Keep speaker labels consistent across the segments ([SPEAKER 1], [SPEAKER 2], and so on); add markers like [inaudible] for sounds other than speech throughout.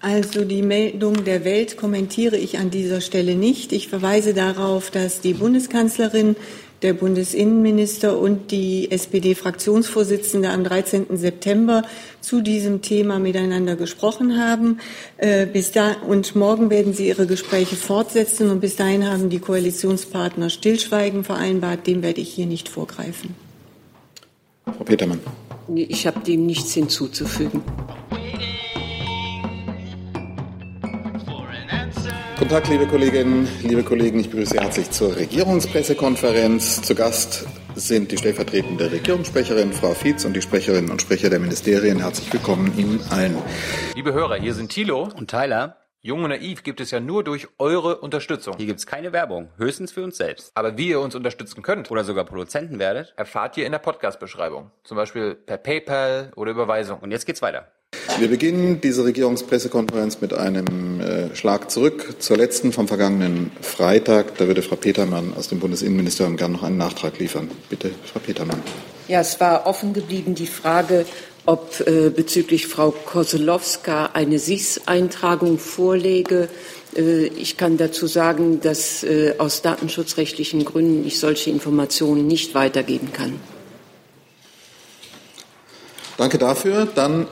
[SPEAKER 1] Also die Meldung der Welt kommentiere ich an dieser Stelle nicht. Ich verweise darauf, dass die Bundeskanzlerin, der Bundesinnenminister und die SPD-Fraktionsvorsitzende am 13. September zu diesem Thema miteinander gesprochen haben. Äh, bis da, und morgen werden sie ihre Gespräche fortsetzen. Und bis dahin haben die Koalitionspartner Stillschweigen vereinbart. Dem werde ich hier nicht vorgreifen.
[SPEAKER 2] Frau Petermann.
[SPEAKER 3] Ich habe dem nichts hinzuzufügen.
[SPEAKER 2] Guten Tag, liebe Kolleginnen, liebe Kollegen. Ich begrüße Sie herzlich zur Regierungspressekonferenz. Zu Gast sind die stellvertretende Regierungssprecherin Frau Fietz und die Sprecherinnen und Sprecher der Ministerien. Herzlich willkommen Ihnen allen.
[SPEAKER 4] Liebe Hörer, hier sind Thilo
[SPEAKER 5] und Tyler.
[SPEAKER 4] Jung und naiv gibt es ja nur durch eure Unterstützung.
[SPEAKER 5] Hier gibt es keine Werbung, höchstens für uns selbst.
[SPEAKER 4] Aber wie ihr uns unterstützen könnt
[SPEAKER 5] oder sogar Produzenten werdet,
[SPEAKER 4] erfahrt ihr in der Podcast-Beschreibung. Zum Beispiel per PayPal oder Überweisung.
[SPEAKER 5] Und jetzt geht's weiter.
[SPEAKER 2] Wir beginnen diese Regierungspressekonferenz mit einem äh, Schlag zurück zur letzten vom vergangenen Freitag. Da würde Frau Petermann aus dem Bundesinnenministerium gerne noch einen Nachtrag liefern. Bitte, Frau Petermann.
[SPEAKER 3] Ja, es war offen geblieben die Frage, ob äh, bezüglich Frau Koselowska eine SIS-Eintragung vorläge. Äh, ich kann dazu sagen, dass äh, aus datenschutzrechtlichen Gründen ich solche Informationen nicht weitergeben kann.
[SPEAKER 2] Danke dafür. Dann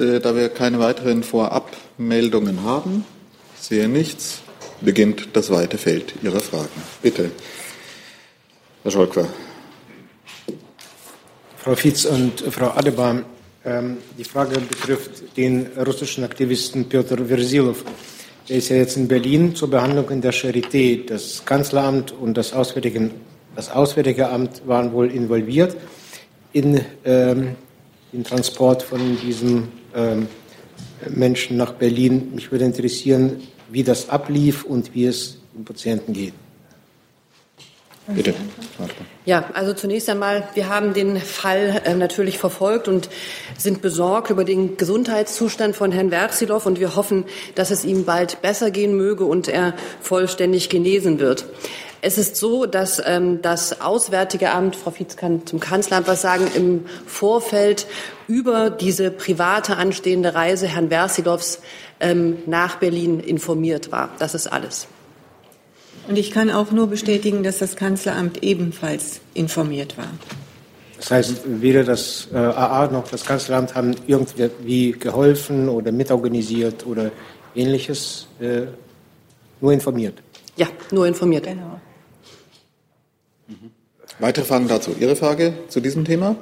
[SPEAKER 2] da wir keine weiteren Vorabmeldungen haben, sehe nichts, beginnt das weite Feld Ihrer Fragen. Bitte, Herr Scholker.
[SPEAKER 6] Frau Fietz und Frau Adebar, ähm, die Frage betrifft den russischen Aktivisten Piotr Versilov. Er ist ja jetzt in Berlin zur Behandlung in der Charité. Das Kanzleramt und das Auswärtige, das Auswärtige Amt waren wohl involviert in ähm, den Transport von diesem Menschen nach Berlin. Mich würde interessieren, wie das ablief und wie es dem Patienten geht.
[SPEAKER 3] Bitte. Ja, also zunächst einmal, wir haben den Fall äh, natürlich verfolgt und sind besorgt über den Gesundheitszustand von Herrn Werzilow und wir hoffen, dass es ihm bald besser gehen möge und er vollständig genesen wird. Es ist so, dass ähm, das Auswärtige Amt, Frau Fietz kann zum Kanzleramt was sagen, im Vorfeld über diese private anstehende Reise Herrn Versilovs ähm, nach Berlin informiert war. Das ist alles.
[SPEAKER 1] Und ich kann auch nur bestätigen, dass das Kanzleramt ebenfalls informiert war.
[SPEAKER 6] Das heißt, weder das äh, AA noch das Kanzleramt haben irgendwie geholfen oder mitorganisiert oder ähnliches, äh, nur informiert.
[SPEAKER 3] Ja, nur informiert. Genau.
[SPEAKER 2] Weitere Fragen dazu? Ihre Frage zu diesem Thema?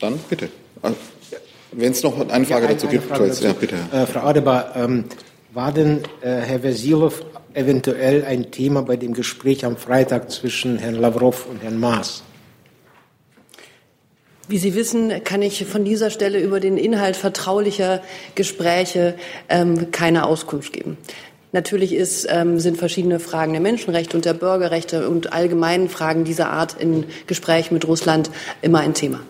[SPEAKER 2] Dann bitte. Ah, wenn es noch eine Frage ja, dazu gibt, Frage dazu.
[SPEAKER 6] Ja, bitte. Äh, Frau Adebar, ähm, war denn äh, Herr Versilov eventuell ein Thema bei dem Gespräch am Freitag zwischen Herrn Lavrov und Herrn Maas?
[SPEAKER 3] Wie Sie wissen, kann ich von dieser Stelle über den Inhalt vertraulicher Gespräche ähm, keine Auskunft geben. Natürlich ist, ähm, sind verschiedene Fragen der Menschenrechte und der Bürgerrechte und allgemeinen Fragen dieser Art in Gesprächen mit Russland immer ein Thema.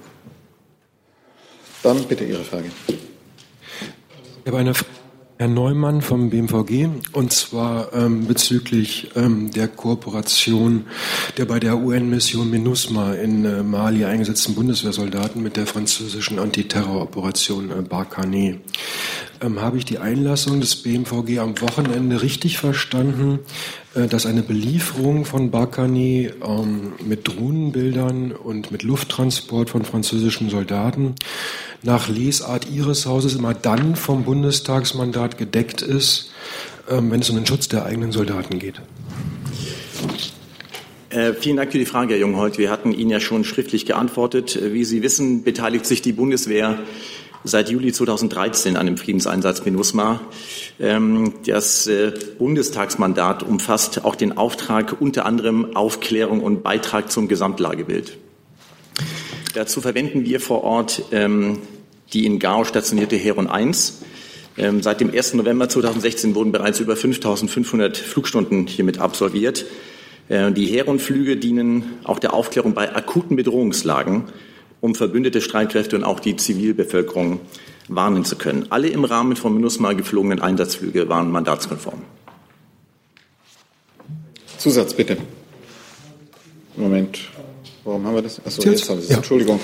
[SPEAKER 2] Dann bitte Ihre Frage.
[SPEAKER 7] Ich habe eine Frage Herr Neumann vom BMVG und zwar ähm, bezüglich ähm, der Kooperation der bei der UN-Mission MINUSMA in äh, Mali eingesetzten Bundeswehrsoldaten mit der französischen Antiterroroperation äh, Barkhane. Ähm, habe ich die Einlassung des BMVG am Wochenende richtig verstanden, äh, dass eine Belieferung von Barkhane ähm, mit Drohnenbildern und mit Lufttransport von französischen Soldaten nach Lesart Ihres Hauses immer dann vom Bundestagsmandat gedeckt ist, ähm, wenn es um den Schutz der eigenen Soldaten geht?
[SPEAKER 8] Äh, vielen Dank für die Frage, Herr Jungholt. Wir hatten Ihnen ja schon schriftlich geantwortet. Äh, wie Sie wissen, beteiligt sich die Bundeswehr seit Juli 2013 an dem Friedenseinsatz MINUSMA. Ähm, das äh, Bundestagsmandat umfasst auch den Auftrag unter anderem Aufklärung und Beitrag zum Gesamtlagebild. Dazu verwenden wir vor Ort ähm, die in Gao stationierte Heron 1. Ähm, seit dem 1. November 2016 wurden bereits über 5.500 Flugstunden hiermit absolviert. Äh, die Heron-Flüge dienen auch der Aufklärung bei akuten Bedrohungslagen, um verbündete Streitkräfte und auch die Zivilbevölkerung warnen zu können. Alle im Rahmen von MINUSMA geflogenen Einsatzflüge waren mandatskonform.
[SPEAKER 2] Zusatz bitte. Moment. Warum haben wir das? Achso, jetzt habe ich es. Ja. Entschuldigung.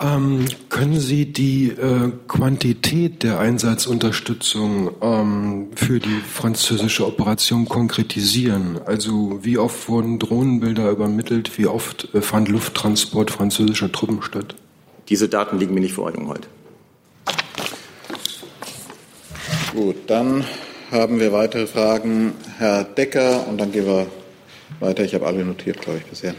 [SPEAKER 7] Ähm, können Sie die äh, Quantität der Einsatzunterstützung ähm, für die französische Operation konkretisieren? Also wie oft wurden Drohnenbilder übermittelt? Wie oft äh, fand Lufttransport französischer Truppen statt?
[SPEAKER 8] Diese Daten liegen mir nicht vor, Jungheuth.
[SPEAKER 2] Gut, dann haben wir weitere Fragen. Herr Decker und dann gehen wir weiter. Ich habe alle notiert, glaube ich, bisher.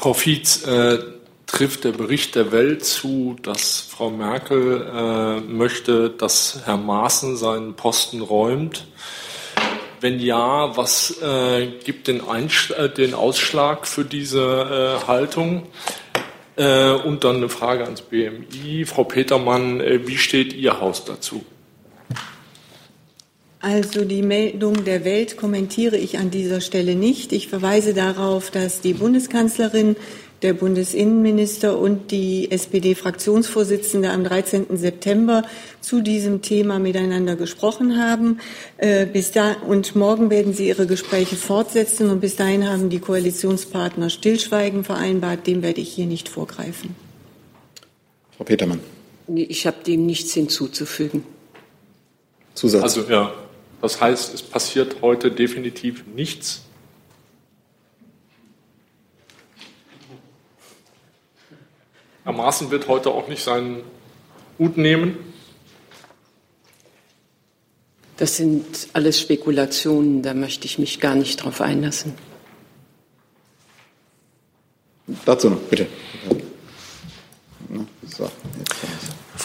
[SPEAKER 9] Frau Fietz, äh, trifft der Bericht der Welt zu, dass Frau Merkel äh, möchte, dass Herr Maaßen seinen Posten räumt? Wenn ja, was äh, gibt den, äh, den, Ausschlag für diese äh, Haltung? Äh, und dann eine Frage ans BMI. Frau Petermann, wie steht Ihr Haus dazu?
[SPEAKER 1] Also die Meldung der Welt kommentiere ich an dieser Stelle nicht. Ich verweise darauf, dass die Bundeskanzlerin, der Bundesinnenminister und die SPD-Fraktionsvorsitzende am 13. September zu diesem Thema miteinander gesprochen haben. Äh, bis da, und morgen werden sie ihre Gespräche fortsetzen. Und bis dahin haben die Koalitionspartner Stillschweigen vereinbart. Dem werde ich hier nicht vorgreifen.
[SPEAKER 2] Frau Petermann.
[SPEAKER 10] Ich habe dem nichts hinzuzufügen.
[SPEAKER 2] Zusatz.
[SPEAKER 9] Also ja, das heißt, es passiert heute definitiv nichts. Herr Maaßen wird heute auch nicht seinen Hut nehmen.
[SPEAKER 10] Das sind alles Spekulationen, da möchte ich mich gar nicht drauf einlassen.
[SPEAKER 2] Dazu noch, bitte.
[SPEAKER 11] So,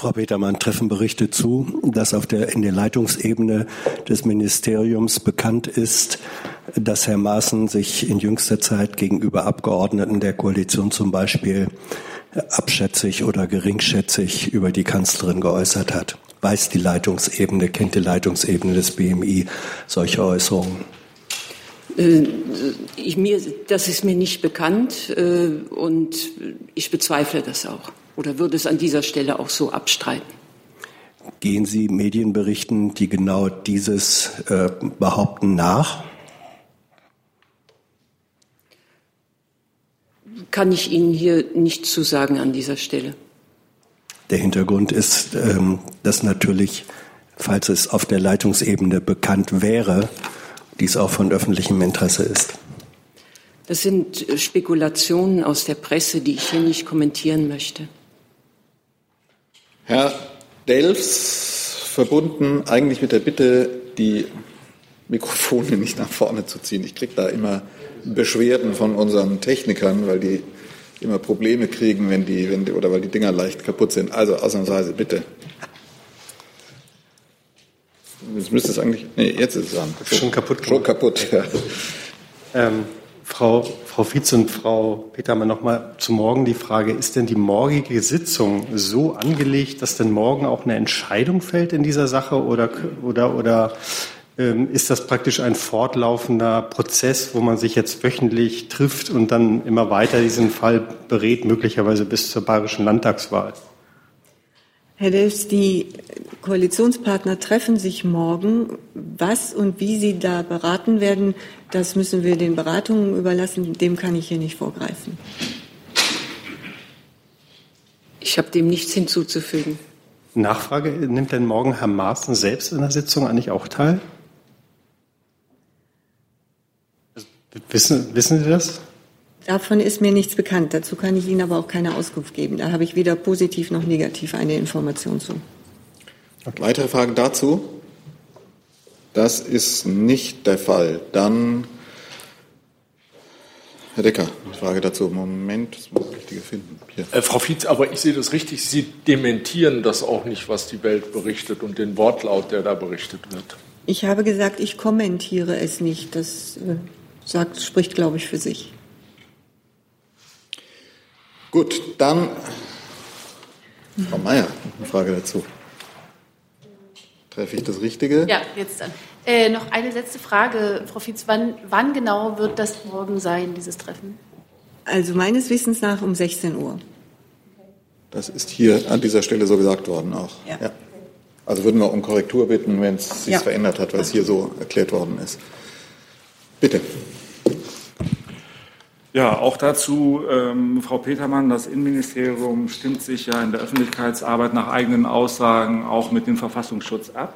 [SPEAKER 11] Frau Petermann, treffen Berichte zu, dass auf der, in der Leitungsebene des Ministeriums bekannt ist, dass Herr Maaßen sich in jüngster Zeit gegenüber Abgeordneten der Koalition zum Beispiel abschätzig oder geringschätzig über die Kanzlerin geäußert hat. Weiß die Leitungsebene, kennt die Leitungsebene des BMI solche Äußerungen?
[SPEAKER 10] Äh, ich, mir, das ist mir nicht bekannt äh, und ich bezweifle das auch oder würde es an dieser Stelle auch so abstreiten?
[SPEAKER 11] Gehen Sie Medienberichten, die genau dieses äh, behaupten, nach?
[SPEAKER 10] Kann ich Ihnen hier nicht zusagen an dieser Stelle.
[SPEAKER 11] Der Hintergrund ist, ähm, dass natürlich, falls es auf der Leitungsebene bekannt wäre, dies auch von öffentlichem Interesse ist.
[SPEAKER 10] Das sind Spekulationen aus der Presse, die ich hier nicht kommentieren möchte.
[SPEAKER 2] Herr Delfs, verbunden eigentlich mit der Bitte, die Mikrofone nicht nach vorne zu ziehen. Ich kriege da immer Beschwerden von unseren Technikern, weil die immer Probleme kriegen, wenn die, wenn die, oder weil die Dinger leicht kaputt sind. Also ausnahmsweise bitte. Jetzt müsste es eigentlich. Nee, jetzt ist es an.
[SPEAKER 12] Schon kaputt.
[SPEAKER 2] Schon kaputt, ja.
[SPEAKER 12] Ähm, Frau, Frau Vize und Frau Petermann, noch mal zu morgen die Frage, ist denn die morgige Sitzung so angelegt, dass denn morgen auch eine Entscheidung fällt in dieser Sache oder, oder, oder ähm, ist das praktisch ein fortlaufender Prozess, wo man sich jetzt wöchentlich trifft und dann immer weiter diesen Fall berät, möglicherweise bis zur bayerischen Landtagswahl?
[SPEAKER 1] Herr Delfs, die Koalitionspartner treffen sich morgen. Was und wie sie da beraten werden, das müssen wir den Beratungen überlassen. Dem kann ich hier nicht vorgreifen.
[SPEAKER 10] Ich habe dem nichts hinzuzufügen.
[SPEAKER 12] Nachfrage, nimmt denn morgen Herr Maaßen selbst in der Sitzung eigentlich auch teil? Wissen, wissen Sie das?
[SPEAKER 1] Davon ist mir nichts bekannt. Dazu kann ich Ihnen aber auch keine Auskunft geben. Da habe ich weder positiv noch negativ eine Information zu.
[SPEAKER 2] Okay. Weitere Fragen dazu? Das ist nicht der Fall. Dann Herr Decker, eine Frage dazu. Moment, das muss ich richtige finden.
[SPEAKER 9] Äh, Frau Fietz, aber ich sehe das richtig. Sie dementieren das auch nicht, was die Welt berichtet und den Wortlaut, der da berichtet wird.
[SPEAKER 1] Ich habe gesagt, ich kommentiere es nicht. Das äh, sagt, spricht, glaube ich, für sich.
[SPEAKER 2] Gut, dann Frau Mayer, eine Frage dazu. Treffe ich das Richtige?
[SPEAKER 13] Ja, jetzt dann. Äh, noch eine letzte Frage, Frau Fietz. Wann, wann genau wird das morgen sein, dieses Treffen?
[SPEAKER 1] Also meines Wissens nach um 16 Uhr.
[SPEAKER 2] Das ist hier an dieser Stelle so gesagt worden auch.
[SPEAKER 1] Ja. ja.
[SPEAKER 2] Also würden wir um Korrektur bitten, wenn es sich ja. verändert hat, weil es hier so erklärt worden ist. Bitte.
[SPEAKER 14] Ja, auch dazu, ähm, Frau Petermann, das Innenministerium stimmt sich ja in der Öffentlichkeitsarbeit nach eigenen Aussagen auch mit dem Verfassungsschutz ab.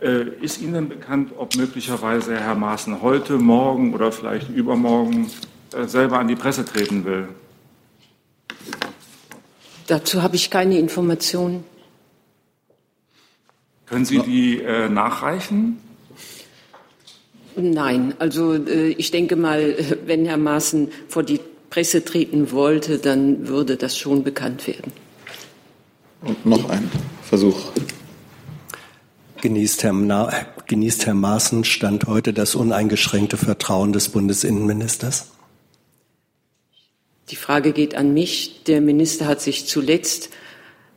[SPEAKER 14] Äh, ist Ihnen bekannt, ob möglicherweise Herr Maaßen heute, morgen oder vielleicht übermorgen äh, selber an die Presse treten will?
[SPEAKER 10] Dazu habe ich keine Informationen.
[SPEAKER 14] Können Sie die äh, nachreichen?
[SPEAKER 10] Nein, also äh, ich denke mal, [laughs] wenn Herr Maaßen vor die Presse treten wollte, dann würde das schon bekannt werden.
[SPEAKER 2] Und noch ein Versuch.
[SPEAKER 11] Genießt Herr, Na genießt Herr Maaßen Stand heute das uneingeschränkte Vertrauen des Bundesinnenministers?
[SPEAKER 10] Die Frage geht an mich. Der Minister hat sich zuletzt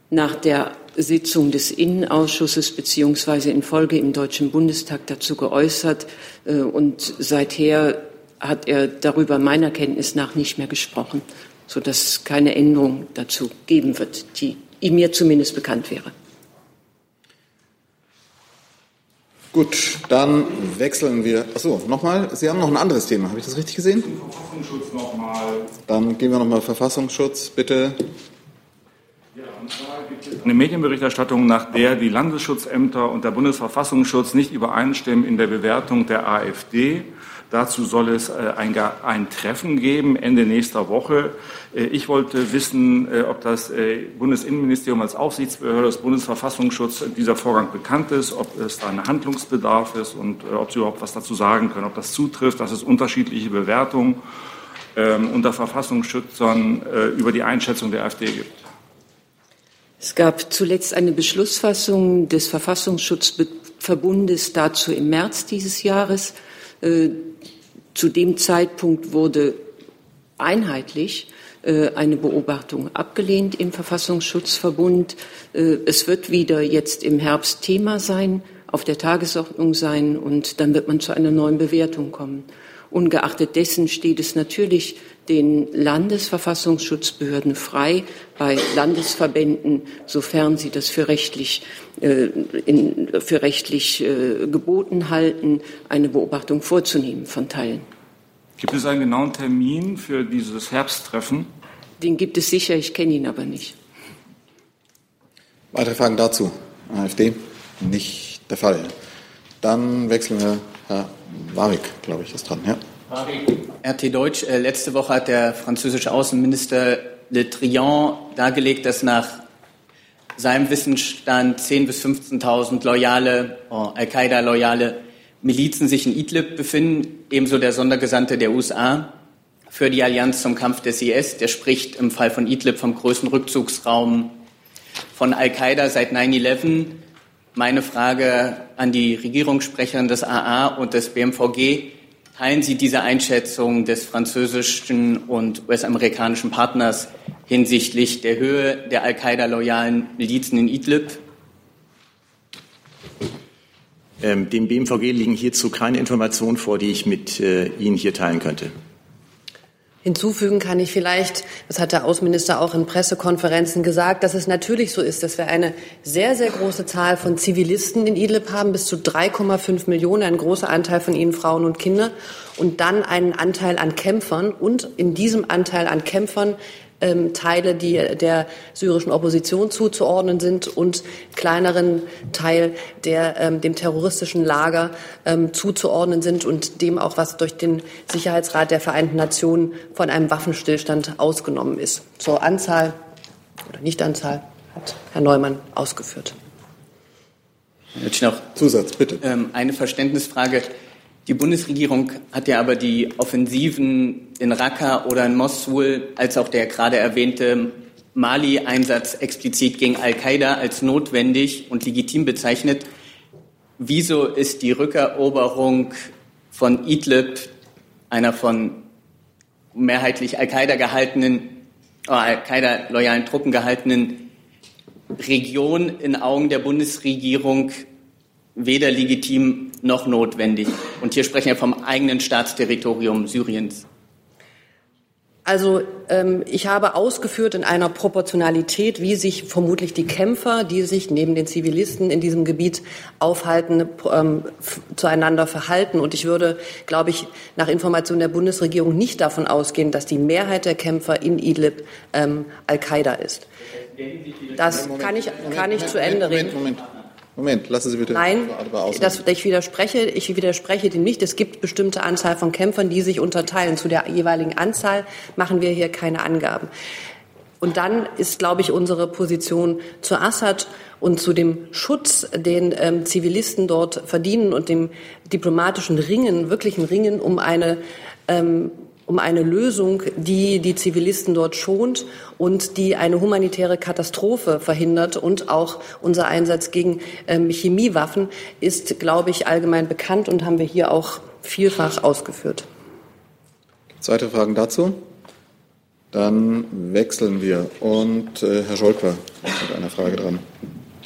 [SPEAKER 10] nach der Sitzung des Innenausschusses beziehungsweise in Folge im Deutschen Bundestag dazu geäußert. Äh, und seither hat er darüber meiner Kenntnis nach nicht mehr gesprochen, sodass es keine Änderung dazu geben wird, die mir zumindest bekannt wäre.
[SPEAKER 2] Gut, dann wechseln wir. Achso, nochmal. Sie haben noch ein anderes Thema. Habe ich das richtig gesehen?
[SPEAKER 14] Verfassungsschutz nochmal.
[SPEAKER 2] Dann gehen wir nochmal Verfassungsschutz, bitte.
[SPEAKER 14] Eine Medienberichterstattung, nach der die Landesschutzämter und der Bundesverfassungsschutz nicht übereinstimmen in der Bewertung der AfD. Dazu soll es äh, ein, ein, Treffen geben Ende nächster Woche. Äh, ich wollte wissen, äh, ob das Bundesinnenministerium als Aufsichtsbehörde des Bundesverfassungsschutzes dieser Vorgang bekannt ist, ob es da ein Handlungsbedarf ist und ob Sie überhaupt was dazu sagen können, ob das zutrifft, dass es unterschiedliche Bewertungen ähm, unter Verfassungsschützern über die Einschätzung der AfD gibt.
[SPEAKER 10] Es gab zuletzt eine Beschlussfassung des Verfassungsschutzverbundes dazu im März dieses Jahres. Äh, zu dem Zeitpunkt wurde einheitlich äh, eine Beobachtung abgelehnt im Verfassungsschutzverbund. Äh, es wird wieder jetzt im Herbst Thema sein, auf der Tagesordnung sein und dann wird man zu einer neuen Bewertung kommen. Ungeachtet dessen steht es natürlich den Landesverfassungsschutzbehörden frei, bei Landesverbänden, sofern sie das für rechtlich, äh, in, für rechtlich äh, geboten halten, eine Beobachtung vorzunehmen von Teilen.
[SPEAKER 14] Gibt es einen genauen Termin für dieses Herbsttreffen?
[SPEAKER 10] Den gibt es sicher, ich kenne ihn aber nicht.
[SPEAKER 2] Weitere Fragen dazu? AfD? Nicht der Fall. Dann wechseln wir. Herr Warwick, glaube ich, ist dran. Ja.
[SPEAKER 15] RT Deutsch, äh, letzte Woche hat der französische Außenminister Le Trian dargelegt, dass nach seinem Wissensstand 10.000 bis 15.000 loyale, oh, Al-Qaida-loyale Milizen sich in Idlib befinden, ebenso der Sondergesandte der USA für die Allianz zum Kampf des IS. Der spricht im Fall von Idlib vom größten Rückzugsraum von Al-Qaida seit 9-11. Meine Frage an die Regierungssprecherin des AA und des BMVG. Teilen Sie diese Einschätzung des französischen und US-amerikanischen Partners hinsichtlich der Höhe der Al-Qaida-loyalen Milizen in Idlib?
[SPEAKER 8] Ähm, dem BMVG liegen hierzu keine Informationen vor, die ich mit äh, Ihnen hier teilen könnte.
[SPEAKER 3] Hinzufügen kann ich vielleicht, das hat der Außenminister auch in Pressekonferenzen gesagt, dass es natürlich so ist, dass wir eine sehr, sehr große Zahl von Zivilisten in Idlib haben, bis zu 3,5 Millionen, ein großer Anteil von ihnen Frauen und Kinder, und dann einen Anteil an Kämpfern. Und in diesem Anteil an Kämpfern ähm, Teile, die der syrischen Opposition zuzuordnen sind und kleineren Teil, der ähm, dem terroristischen Lager ähm, zuzuordnen sind und dem auch was durch den Sicherheitsrat der Vereinten Nationen von einem Waffenstillstand ausgenommen ist. Zur Anzahl oder Nichtanzahl hat Herr Neumann ausgeführt.
[SPEAKER 15] Noch Zusatz, bitte. Ähm, eine Verständnisfrage. Die Bundesregierung hat ja aber die Offensiven in Raqqa oder in Mosul, als auch der gerade erwähnte Mali-Einsatz explizit gegen Al-Qaida als notwendig und legitim bezeichnet. Wieso ist die Rückeroberung von Idlib, einer von mehrheitlich Al-Qaida gehaltenen, äh, Al-Qaida-loyalen Truppen gehaltenen Region in Augen der Bundesregierung weder legitim noch notwendig. Und hier sprechen wir vom eigenen Staatsterritorium Syriens.
[SPEAKER 3] Also ähm, ich habe ausgeführt in einer Proportionalität, wie sich vermutlich die Kämpfer, die sich neben den Zivilisten in diesem Gebiet aufhalten, ähm, zueinander verhalten. Und ich würde, glaube ich, nach Information der Bundesregierung nicht davon ausgehen, dass die Mehrheit der Kämpfer in Idlib ähm, Al-Qaida ist. Das kann ich, kann ich zu Ende reden.
[SPEAKER 2] Moment, Moment. Moment, lassen Sie bitte
[SPEAKER 3] Nein, das, ich widerspreche, ich widerspreche dem nicht. Es gibt bestimmte Anzahl von Kämpfern, die sich unterteilen. Zu der jeweiligen Anzahl machen wir hier keine Angaben. Und dann ist, glaube ich, unsere Position zu Assad und zu dem Schutz, den ähm, Zivilisten dort verdienen und dem diplomatischen Ringen, wirklichen Ringen um eine ähm, um eine Lösung, die die Zivilisten dort schont und die eine humanitäre Katastrophe verhindert. Und auch unser Einsatz gegen ähm, Chemiewaffen ist, glaube ich, allgemein bekannt und haben wir hier auch vielfach ausgeführt.
[SPEAKER 2] Zweite Fragen dazu? Dann wechseln wir. Und äh, Herr Scholker hat eine Frage dran.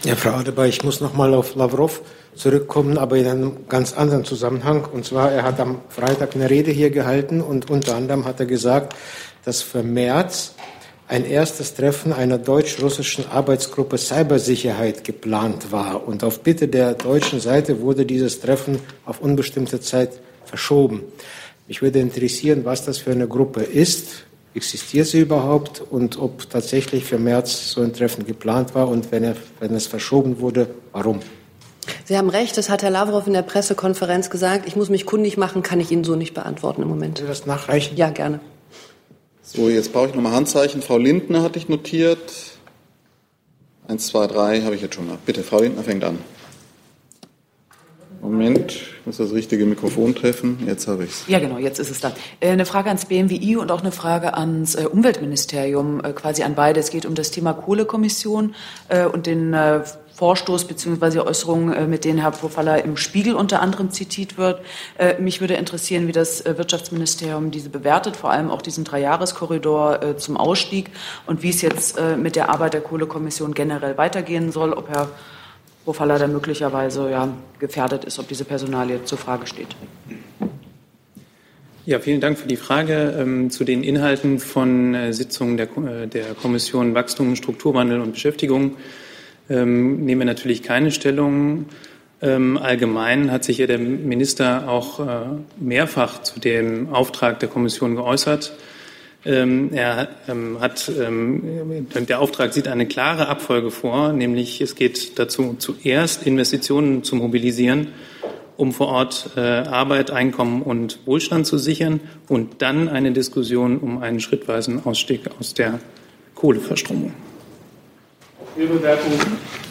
[SPEAKER 6] Ja, Frau Adebar, ich muss noch mal auf Lavrov zurückkommen, aber in einem ganz anderen Zusammenhang. Und zwar, er hat am Freitag eine Rede hier gehalten und unter anderem hat er gesagt, dass für März ein erstes Treffen einer deutsch-russischen Arbeitsgruppe Cybersicherheit geplant war. Und auf Bitte der deutschen Seite wurde dieses Treffen auf unbestimmte Zeit verschoben. Mich würde interessieren, was das für eine Gruppe ist. Existiert sie überhaupt und ob tatsächlich für März so ein Treffen geplant war und wenn, er, wenn es verschoben wurde, warum?
[SPEAKER 3] Sie haben recht, das hat Herr Lavrov in der Pressekonferenz gesagt. Ich muss mich kundig machen, kann ich Ihnen so nicht beantworten im Moment.
[SPEAKER 6] Sie das nachreichen?
[SPEAKER 3] Ja, gerne.
[SPEAKER 2] So, jetzt brauche ich nochmal Handzeichen. Frau Lindner hatte ich notiert. Eins, zwei, drei habe ich jetzt schon mal. Bitte, Frau Lindner fängt an. Moment, ich muss das richtige Mikrofon treffen. Jetzt habe ich es.
[SPEAKER 16] Ja, genau, jetzt ist es da. Äh, eine Frage ans BMWI und auch eine Frage ans äh, Umweltministerium, äh, quasi an beide. Es geht um das Thema Kohlekommission und den Vorstoß bzw. Äußerungen, mit denen Herr Pofalla im Spiegel unter anderem zitiert wird. Mich würde interessieren, wie das Wirtschaftsministerium diese bewertet, vor allem auch diesen Dreijahreskorridor zum Ausstieg und wie es jetzt mit der Arbeit der Kohlekommission generell weitergehen soll, ob Herr Pofalla da möglicherweise ja, gefährdet ist, ob diese Personalie zur Frage steht.
[SPEAKER 17] Ja, vielen Dank für die Frage ähm, zu den Inhalten von äh, Sitzungen äh, der, Kommission Wachstum, Strukturwandel und Beschäftigung. Ähm, nehmen wir natürlich keine Stellung. Ähm, allgemein hat sich ja der Minister auch äh, mehrfach zu dem Auftrag der Kommission geäußert. Ähm, er ähm, hat, ähm, der Auftrag sieht eine klare Abfolge vor, nämlich es geht dazu, zuerst Investitionen zu mobilisieren, um vor Ort äh, Arbeit, Einkommen und Wohlstand zu sichern und dann eine Diskussion um einen schrittweisen Ausstieg aus der Kohleverstromung.
[SPEAKER 18] Wir bewerten,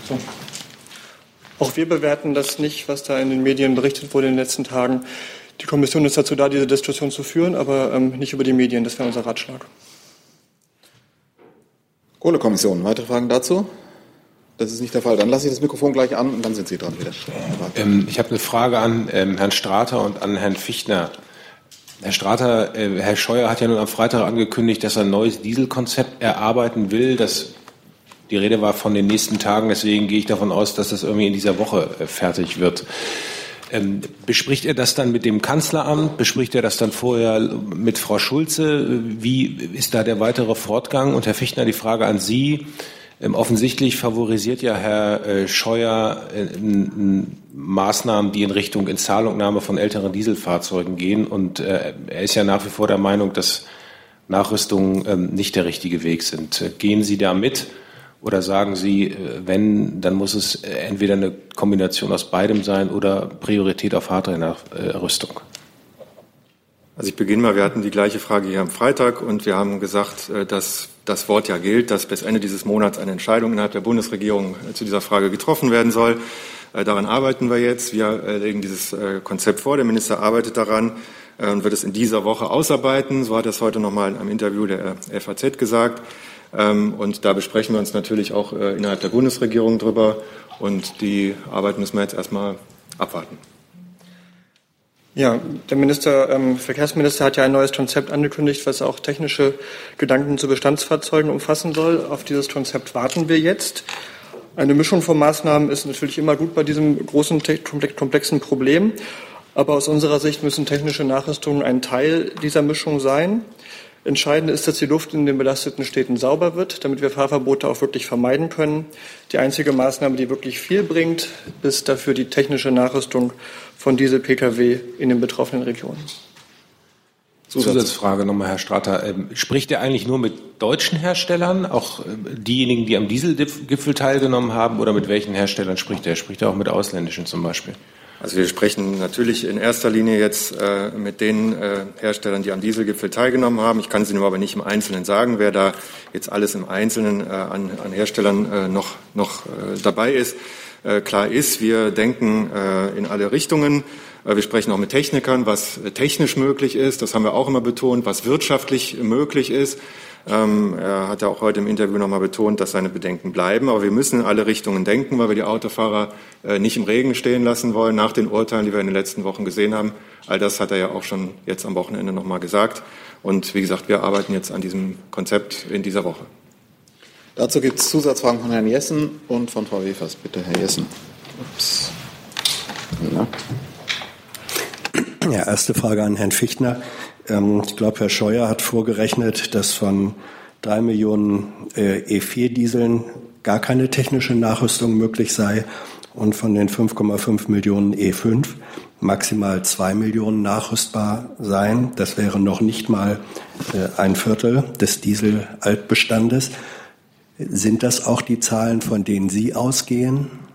[SPEAKER 18] so. Auch wir bewerten das nicht, was da in den Medien berichtet wurde in den letzten Tagen. Die Kommission ist dazu da, diese Diskussion zu führen, aber ähm, nicht über die Medien. Das wäre unser Ratschlag.
[SPEAKER 2] Kohlekommission, weitere Fragen dazu? Das ist nicht der Fall. Dann lasse ich das Mikrofon gleich an und dann sind Sie dran wieder.
[SPEAKER 19] Ähm, ich habe eine Frage an ähm, Herrn Strater und an Herrn Fichtner. Herr Strater, äh, Herr Scheuer hat ja nun am Freitag angekündigt, dass er ein neues Dieselkonzept erarbeiten will. Das, die Rede war von den nächsten Tagen, deswegen gehe ich davon aus, dass das irgendwie in dieser Woche äh, fertig wird. Ähm, bespricht er das dann mit dem Kanzleramt? Bespricht er das dann vorher mit Frau Schulze? Wie ist da der weitere Fortgang? Und Herr Fichtner, die Frage an Sie. Ähm, offensichtlich favorisiert ja Herr äh, Scheuer äh, Maßnahmen, die in Richtung Inzahlungnahme von älteren Dieselfahrzeugen gehen. Und äh, er ist ja nach wie vor der Meinung, dass Nachrüstungen ähm, nicht der richtige Weg sind. Gehen Sie da mit? Oder sagen Sie, äh, wenn, dann muss es äh, entweder eine Kombination aus beidem sein oder Priorität auf Hardware-Rüstung?
[SPEAKER 20] Also ich beginne mal, wir hatten die gleiche Frage hier am Freitag und wir haben gesagt, äh, dass das Wort ja gilt, dass bis Ende dieses Monats eine Entscheidung innerhalb der Bundesregierung zu dieser Frage getroffen werden soll. Daran arbeiten wir jetzt. Wir legen dieses Konzept vor. Der Minister arbeitet daran und wird es in dieser Woche ausarbeiten. So hat er es heute nochmal in einem Interview der FAZ gesagt. Ähm, und da besprechen wir uns natürlich auch äh, innerhalb der Bundesregierung drüber. Und die Arbeit müssen wir jetzt erstmal abwarten.
[SPEAKER 18] Ja, der Minister, ähm, Verkehrsminister hat ja ein neues Konzept angekündigt, was auch technische Gedanken zu Bestandsfahrzeugen umfassen soll. Auf dieses Konzept warten wir jetzt. Eine Mischung von Maßnahmen ist natürlich immer gut bei diesem großen, komplexen Problem. Aber aus unserer Sicht müssen technische Nachrüstungen ein Teil dieser Mischung sein. Entscheidend ist, dass die Luft in den belasteten Städten sauber wird, damit wir Fahrverbote auch wirklich vermeiden können. Die einzige Maßnahme, die wirklich viel bringt, ist dafür die technische Nachrüstung von Diesel-Pkw in den betroffenen Regionen.
[SPEAKER 19] Zusatzfrage nochmal, Herr Strater. Ähm, spricht er eigentlich nur mit deutschen Herstellern, auch äh, diejenigen, die am Dieselgipfel teilgenommen haben, oder mit welchen Herstellern spricht er? Spricht er auch mit ausländischen zum Beispiel?
[SPEAKER 20] Also wir sprechen natürlich in erster Linie jetzt äh, mit den äh, Herstellern, die am Dieselgipfel teilgenommen haben. Ich kann es Ihnen aber nicht im Einzelnen sagen, wer da jetzt alles im Einzelnen äh, an, an, Herstellern äh, noch, noch äh, dabei ist. Äh, klar ist, wir denken in alle Richtungen. Wir sprechen auch mit Technikern, was technisch möglich ist. Das haben wir auch immer betont, was wirtschaftlich möglich ist. Ähm, er hat ja auch heute im Interview nochmal betont, dass seine Bedenken bleiben. Aber wir müssen in alle Richtungen denken, weil wir die Autofahrer äh, nicht im Regen stehen lassen wollen, nach den Urteilen, die wir in den letzten Wochen gesehen haben. All das hat er ja auch schon jetzt am Wochenende nochmal gesagt. Und wie gesagt, wir arbeiten jetzt an diesem Konzept in dieser Woche.
[SPEAKER 2] Dazu gibt es Zusatzfragen von Herrn Jessen und von Frau Wefers. Bitte, Herr Jessen. Ups.
[SPEAKER 11] Ja. ja, erste Frage an Herrn Fichtner. Ähm, ich glaube, Herr Scheuer hat vorgerechnet, dass von drei Millionen äh, E4-Dieseln gar keine technische Nachrüstung möglich sei und von den 5,5 Millionen E5 maximal zwei Millionen nachrüstbar seien. Das wäre noch nicht mal äh, ein Viertel des Diesel-Altbestandes. Sind das auch die Zahlen, von denen Sie ausgehen?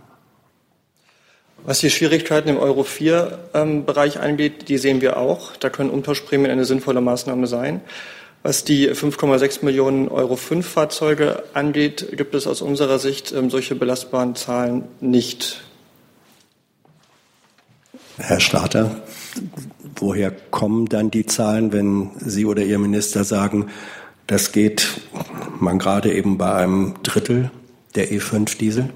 [SPEAKER 18] Was die Schwierigkeiten im Euro 4-Bereich ähm, angeht, die sehen wir auch. Da können Umtauschprämien eine sinnvolle Maßnahme sein. Was die 5,6 Millionen Euro 5 Fahrzeuge angeht, gibt es aus unserer Sicht ähm, solche belastbaren Zahlen nicht.
[SPEAKER 11] Herr Starter, woher kommen dann die Zahlen, wenn Sie oder Ihr Minister sagen, das geht man gerade eben bei einem Drittel der E5 Diesel?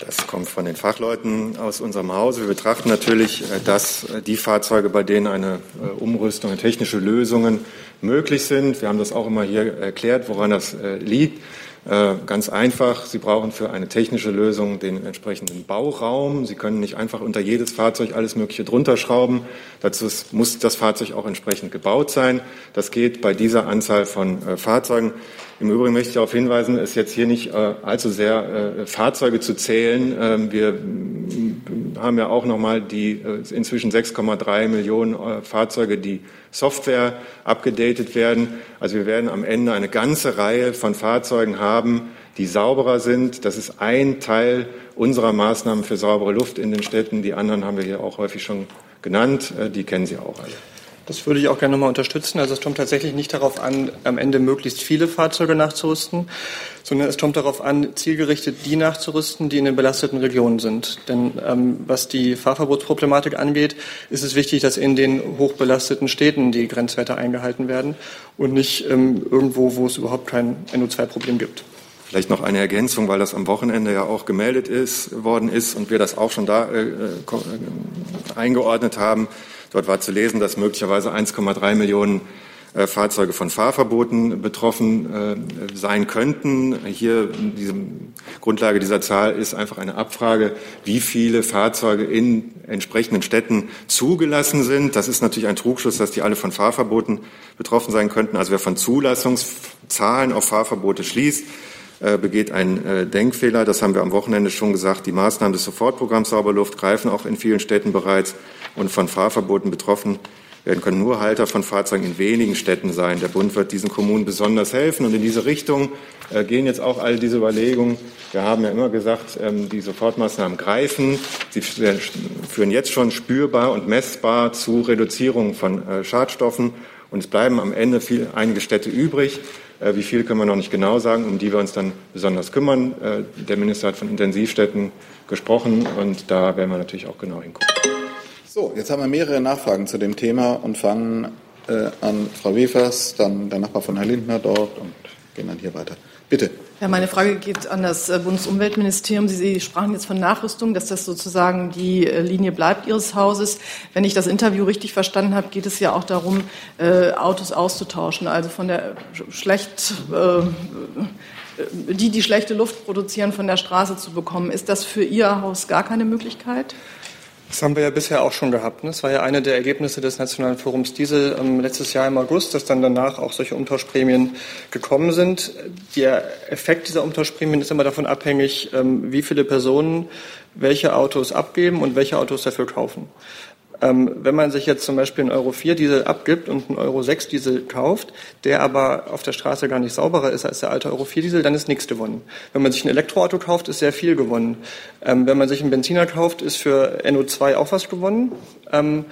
[SPEAKER 20] Das kommt von den Fachleuten aus unserem Hause. Wir betrachten natürlich, äh, dass äh, die Fahrzeuge, bei denen eine äh, Umrüstung, technische Lösungen möglich sind. Wir haben das auch immer hier erklärt, woran das liegt. Ganz einfach, Sie brauchen für eine technische Lösung den entsprechenden Bauraum. Sie können nicht einfach unter jedes Fahrzeug alles Mögliche drunter schrauben. Dazu muss das Fahrzeug auch entsprechend gebaut sein. Das geht bei dieser Anzahl von Fahrzeugen. Im Übrigen möchte ich darauf hinweisen, es jetzt hier nicht äh, allzu sehr äh, Fahrzeuge zu zählen. Ähm, wir haben ja auch noch mal die äh, inzwischen 6,3 Millionen äh, Fahrzeuge, die Software abgedatet werden. Also wir werden am Ende eine ganze Reihe von Fahrzeugen haben, die sauberer sind. Das ist ein Teil unserer Maßnahmen für saubere Luft in den Städten. Die anderen haben wir hier auch häufig schon genannt. Äh, die kennen Sie auch alle.
[SPEAKER 18] Das würde ich auch gerne nochmal unterstützen. Also es kommt tatsächlich nicht darauf an, am Ende möglichst viele Fahrzeuge nachzurüsten, sondern es kommt darauf an, zielgerichtet die nachzurüsten, die in den belasteten Regionen sind. Denn ähm, was die Fahrverbotsproblematik angeht, ist es wichtig, dass in den hochbelasteten Städten die Grenzwerte eingehalten werden und nicht ähm, irgendwo, wo es überhaupt kein NO2-Problem gibt.
[SPEAKER 20] Vielleicht noch eine Ergänzung, weil das am Wochenende ja auch gemeldet ist, worden ist und wir das auch schon da äh, äh eingeordnet haben. Dort war zu lesen, dass möglicherweise 1,3 Millionen äh, Fahrzeuge von Fahrverboten betroffen äh, sein könnten. Hier diese Grundlage dieser Zahl ist einfach eine Abfrage, wie viele Fahrzeuge in entsprechenden Städten zugelassen sind. Das ist natürlich ein Trugschluss, dass die alle von Fahrverboten betroffen sein könnten. Also wer von Zulassungszahlen auf Fahrverbote schließt, begeht einen Denkfehler. Das haben wir am Wochenende schon gesagt. Die Maßnahmen des Sofortprogramms Sauberluft greifen auch in vielen Städten bereits und von Fahrverboten betroffen werden können nur Halter von Fahrzeugen in wenigen Städten sein. Der Bund wird diesen Kommunen besonders helfen. Und in diese Richtung äh, gehen jetzt auch all diese Überlegungen. Wir haben ja immer gesagt, ähm, die Sofortmaßnahmen greifen. Sie führen jetzt schon spürbar und messbar zu Reduzierung von äh, Schadstoffen. Und es bleiben am Ende viel, einige Städte übrig. Äh, wie viele können wir noch nicht genau sagen, um die wir uns dann besonders kümmern. Äh, der Minister hat von Intensivstädten gesprochen und da werden wir natürlich auch genau hingucken.
[SPEAKER 2] So, jetzt haben wir mehrere Nachfragen zu dem Thema und fangen äh, an Frau Wefers, dann der Nachbar von Herrn Lindner dort und gehen dann hier weiter. Bitte.
[SPEAKER 21] Ja, meine Frage geht an das äh, Bundesumweltministerium. Sie, sprachen jetzt von Nachrüstung, dass das sozusagen die äh, Linie bleibt Ihres Hauses. Wenn ich das Interview richtig verstanden habe, geht es ja auch darum, äh, Autos auszutauschen, also von der schlecht die, die schlechte Luft produzieren, von der Straße zu bekommen. Ist das für Ihr Haus gar keine Möglichkeit?
[SPEAKER 18] Das haben wir ja bisher auch schon gehabt. Ne? Das war ja eine der Ergebnisse des Nationalen Forums Diesel ähm, letztes Jahr im August, dass dann danach auch solche Umtauschprämien gekommen sind. Der Effekt dieser Umtauschprämien ist immer davon abhängig, ähm, wie viele Personen welche Autos abgeben und welche Autos dafür kaufen. Ähm, wenn man sich jetzt zum Beispiel einen Euro 4 Diesel abgibt und einen Euro 6 Diesel kauft, der aber auf der Straße gar nicht sauberer ist als der alte Euro 4 Diesel, dann ist nichts gewonnen. Wenn man sich ein Elektroauto kauft, ist sehr viel gewonnen. Ähm, wenn man sich einen Benziner kauft, ist für NO2 auch was gewonnen. Ähm,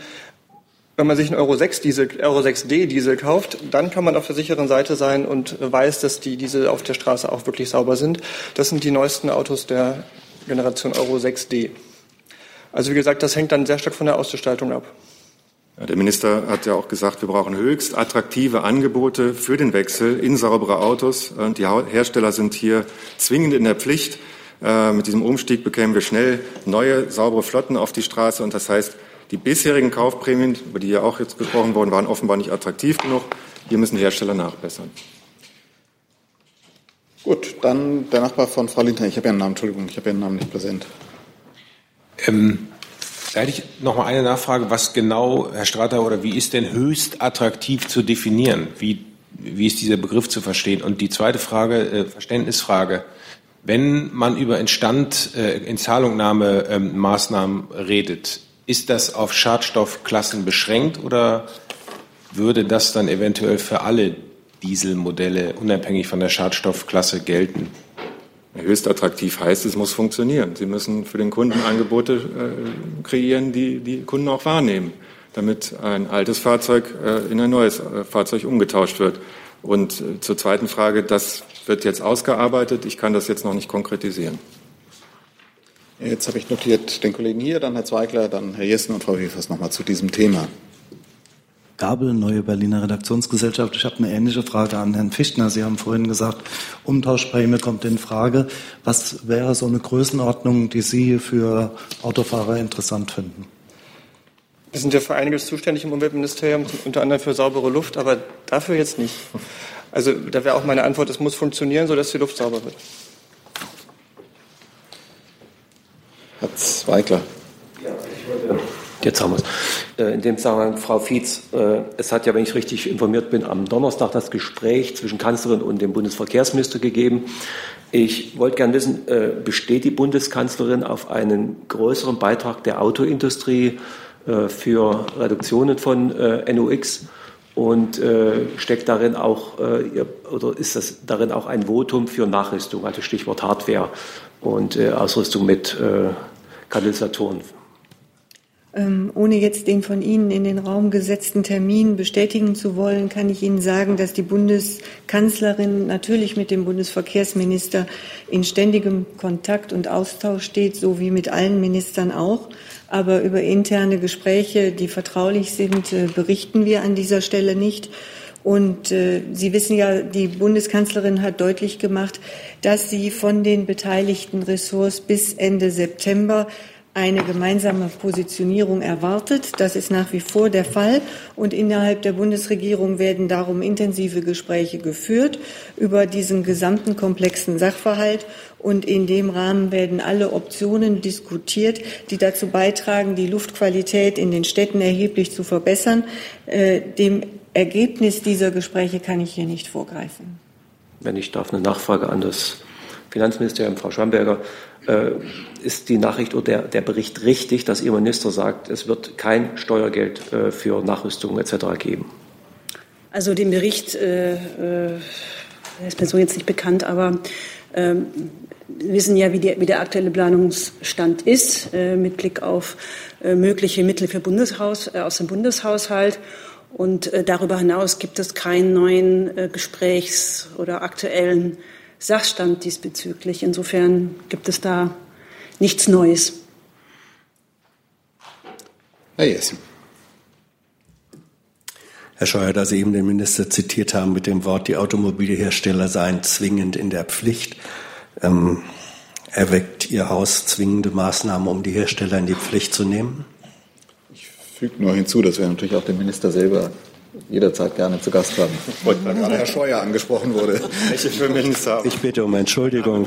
[SPEAKER 18] wenn man sich einen Euro 6 Diesel, Euro 6D Diesel kauft, dann kann man auf der sicheren Seite sein und weiß, dass die Diesel auf der Straße auch wirklich sauber sind. Das sind die neuesten Autos der Generation Euro 6D. Also wie gesagt, das hängt dann sehr stark von der Ausgestaltung ab.
[SPEAKER 20] Ja, der Minister hat ja auch gesagt, wir brauchen höchst attraktive Angebote für den Wechsel in saubere Autos. Und die Hersteller sind hier zwingend in der Pflicht. Äh, mit diesem Umstieg bekämen wir schnell neue, saubere Flotten auf die Straße. Und das heißt, die bisherigen Kaufprämien, über die ja auch jetzt gesprochen wurden, waren offenbar nicht attraktiv genug. Hier müssen die Hersteller nachbessern.
[SPEAKER 2] Gut, dann der Nachbar von Frau Lindner. Ich habe Ihren Namen, Entschuldigung, ich habe Ihren Namen nicht präsent.
[SPEAKER 19] Ähm, da hätte ich noch mal eine Nachfrage. Was genau, Herr Strater, oder wie ist denn höchst attraktiv zu definieren? Wie, wie ist dieser Begriff zu verstehen? Und die zweite Frage, äh, Verständnisfrage. Wenn man über Instand, äh, Inzahlungnahmemaßnahmen ähm, redet, ist das auf Schadstoffklassen beschränkt oder würde das dann eventuell für alle Dieselmodelle unabhängig von der Schadstoffklasse gelten?
[SPEAKER 20] Höchst attraktiv heißt, es muss funktionieren. Sie müssen für den Kunden Angebote äh, kreieren, die die Kunden auch wahrnehmen, damit ein altes Fahrzeug äh, in ein neues äh, Fahrzeug umgetauscht wird. Und äh, zur zweiten Frage, das wird jetzt ausgearbeitet. Ich kann das jetzt noch nicht konkretisieren.
[SPEAKER 2] Jetzt habe ich notiert den Kollegen hier, dann Herr Zweigler, dann Herr Jessen und Frau Wiefers nochmal zu diesem Thema.
[SPEAKER 22] Gabel, Neue Berliner Redaktionsgesellschaft. Ich habe eine ähnliche Frage an Herrn Fichtner. Sie haben vorhin gesagt, Umtauschprämie kommt in Frage. Was wäre so eine Größenordnung, die Sie für Autofahrer interessant finden?
[SPEAKER 18] Wir sind ja für einiges zuständig im Umweltministerium, unter anderem für saubere Luft, aber dafür jetzt nicht. Also da wäre auch meine Antwort, es muss funktionieren, sodass die Luft sauber wird.
[SPEAKER 2] Herr Zweigler.
[SPEAKER 23] Jetzt haben wir es. Äh, in dem Zusammenhang, Frau Fietz, äh, es hat ja, wenn ich richtig informiert bin, am Donnerstag das Gespräch zwischen Kanzlerin und dem Bundesverkehrsminister gegeben. Ich wollte gerne wissen, äh, besteht die Bundeskanzlerin auf einen größeren Beitrag der Autoindustrie für Reduktionen von NOx? Und steckt darin auch, oder ist das darin auch ein Votum für Nachrüstung, also Stichwort Hardware und Ausrüstung mit Katalysatoren?
[SPEAKER 1] Ähm, ohne jetzt den von Ihnen in den Raum gesetzten Termin bestätigen zu wollen, kann ich Ihnen sagen, dass die Bundeskanzlerin natürlich mit dem Bundesverkehrsminister in ständigem Kontakt und Austausch steht, so wie mit allen Ministern auch. Aber über interne Gespräche, die vertraulich sind, äh, berichten wir an dieser Stelle nicht. Und äh, Sie wissen ja, die Bundeskanzlerin hat deutlich gemacht, dass sie von den beteiligten Ressorts bis Ende September eine gemeinsame Positionierung erwartet. Das ist nach wie vor der Fall. Und innerhalb der Bundesregierung werden darum intensive Gespräche geführt über diesen gesamten komplexen Sachverhalt. Und in dem Rahmen werden alle Optionen diskutiert, die dazu beitragen, die Luftqualität in den Städten erheblich zu verbessern. Äh, dem Ergebnis dieser Gespräche kann ich hier nicht vorgreifen.
[SPEAKER 23] Wenn ich darf, eine Nachfrage an das Finanzministerium, Frau Schwamberger. Äh, ist die Nachricht oder der, der, Bericht richtig, dass Ihr Minister sagt, es wird kein Steuergeld äh, für Nachrüstung etc. geben?
[SPEAKER 3] Also den Bericht äh, äh, ist mir so jetzt nicht bekannt, aber ähm, wir wissen ja, wie, die, wie, der aktuelle Planungsstand ist, äh, mit Blick auf äh, mögliche Mittel für Bundeshaus, aus dem Bundeshaushalt. Und darüber hinaus gibt es keinen neuen Gesprächs- oder aktuellen Sachstand diesbezüglich. Insofern gibt es da nichts Neues.
[SPEAKER 2] Herr Jessen.
[SPEAKER 11] Herr Scheuer, da Sie eben den Minister zitiert haben mit dem Wort, die Automobilhersteller seien zwingend in der Pflicht, ähm, erweckt Ihr Haus zwingende Maßnahmen, um die Hersteller in die Pflicht zu nehmen?
[SPEAKER 2] Ich füge nur hinzu, dass wir natürlich auch den Minister selber jederzeit gerne zu Gast haben. Weil gerade Herr Scheuer angesprochen wurde.
[SPEAKER 11] Welche? Ich bitte um Entschuldigung.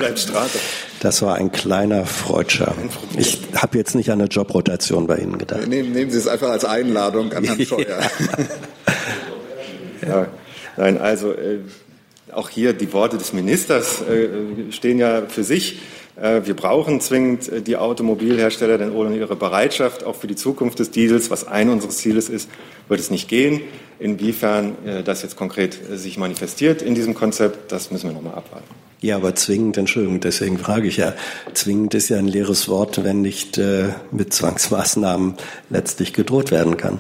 [SPEAKER 11] Das war ein kleiner Freudscher. Ich habe jetzt nicht an eine Jobrotation bei Ihnen gedacht.
[SPEAKER 2] Nehmen, nehmen Sie es einfach als Einladung an Herrn [laughs] Scheuer.
[SPEAKER 20] Ja. ja. Nein, also äh, auch hier die Worte des Ministers äh, stehen ja für sich. Äh, wir brauchen zwingend äh, die Automobilhersteller, denn ohne ihre Bereitschaft auch für die Zukunft des Diesels, was ein unseres Zieles ist, wird es nicht gehen. Inwiefern äh, das jetzt konkret sich manifestiert in diesem Konzept, das müssen wir noch mal abwarten.
[SPEAKER 11] Ja, aber zwingend, Entschuldigung, deswegen frage ich ja. Zwingend ist ja ein leeres Wort, wenn nicht äh, mit Zwangsmaßnahmen letztlich gedroht werden kann.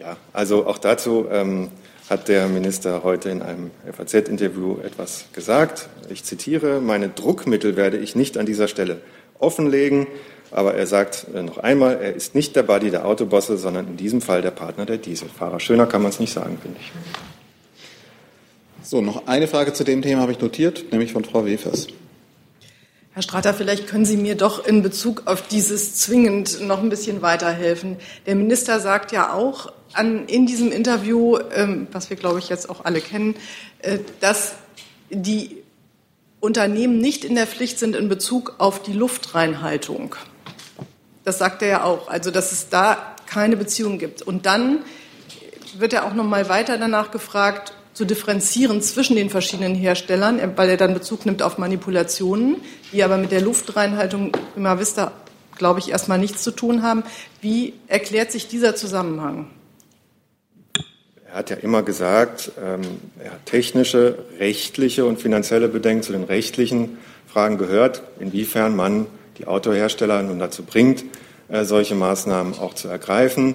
[SPEAKER 20] Ja, also auch dazu ähm, hat der Minister heute in einem FAZ-Interview etwas gesagt. Ich zitiere, meine Druckmittel werde ich nicht an dieser Stelle offenlegen, aber er sagt äh, noch einmal, er ist nicht der Buddy der Autobosse, sondern in diesem Fall der Partner der Dieselfahrer. Schöner kann man es nicht sagen, finde ich.
[SPEAKER 2] So, noch eine Frage zu dem Thema habe ich notiert, nämlich von Frau Wefers.
[SPEAKER 21] Herr Strater, vielleicht können Sie mir doch in Bezug auf dieses zwingend noch ein bisschen weiterhelfen. Der Minister sagt ja auch, an, in diesem Interview, ähm, was wir, glaube ich, jetzt auch alle kennen, äh, dass die Unternehmen nicht in der Pflicht sind in Bezug auf die Luftreinhaltung. Das sagt er ja auch, also dass es da keine Beziehung gibt. Und dann wird er auch noch mal weiter danach gefragt, zu differenzieren zwischen den verschiedenen Herstellern, weil er dann Bezug nimmt auf Manipulationen, die aber mit der Luftreinhaltung prima vista, glaube ich, erstmal nichts zu tun haben. Wie erklärt sich dieser Zusammenhang?
[SPEAKER 20] Er hat ja immer gesagt, ähm, er hat technische, rechtliche und finanzielle Bedenken zu den rechtlichen Fragen gehört, inwiefern man die Autohersteller nun dazu bringt, äh, solche Maßnahmen auch zu ergreifen.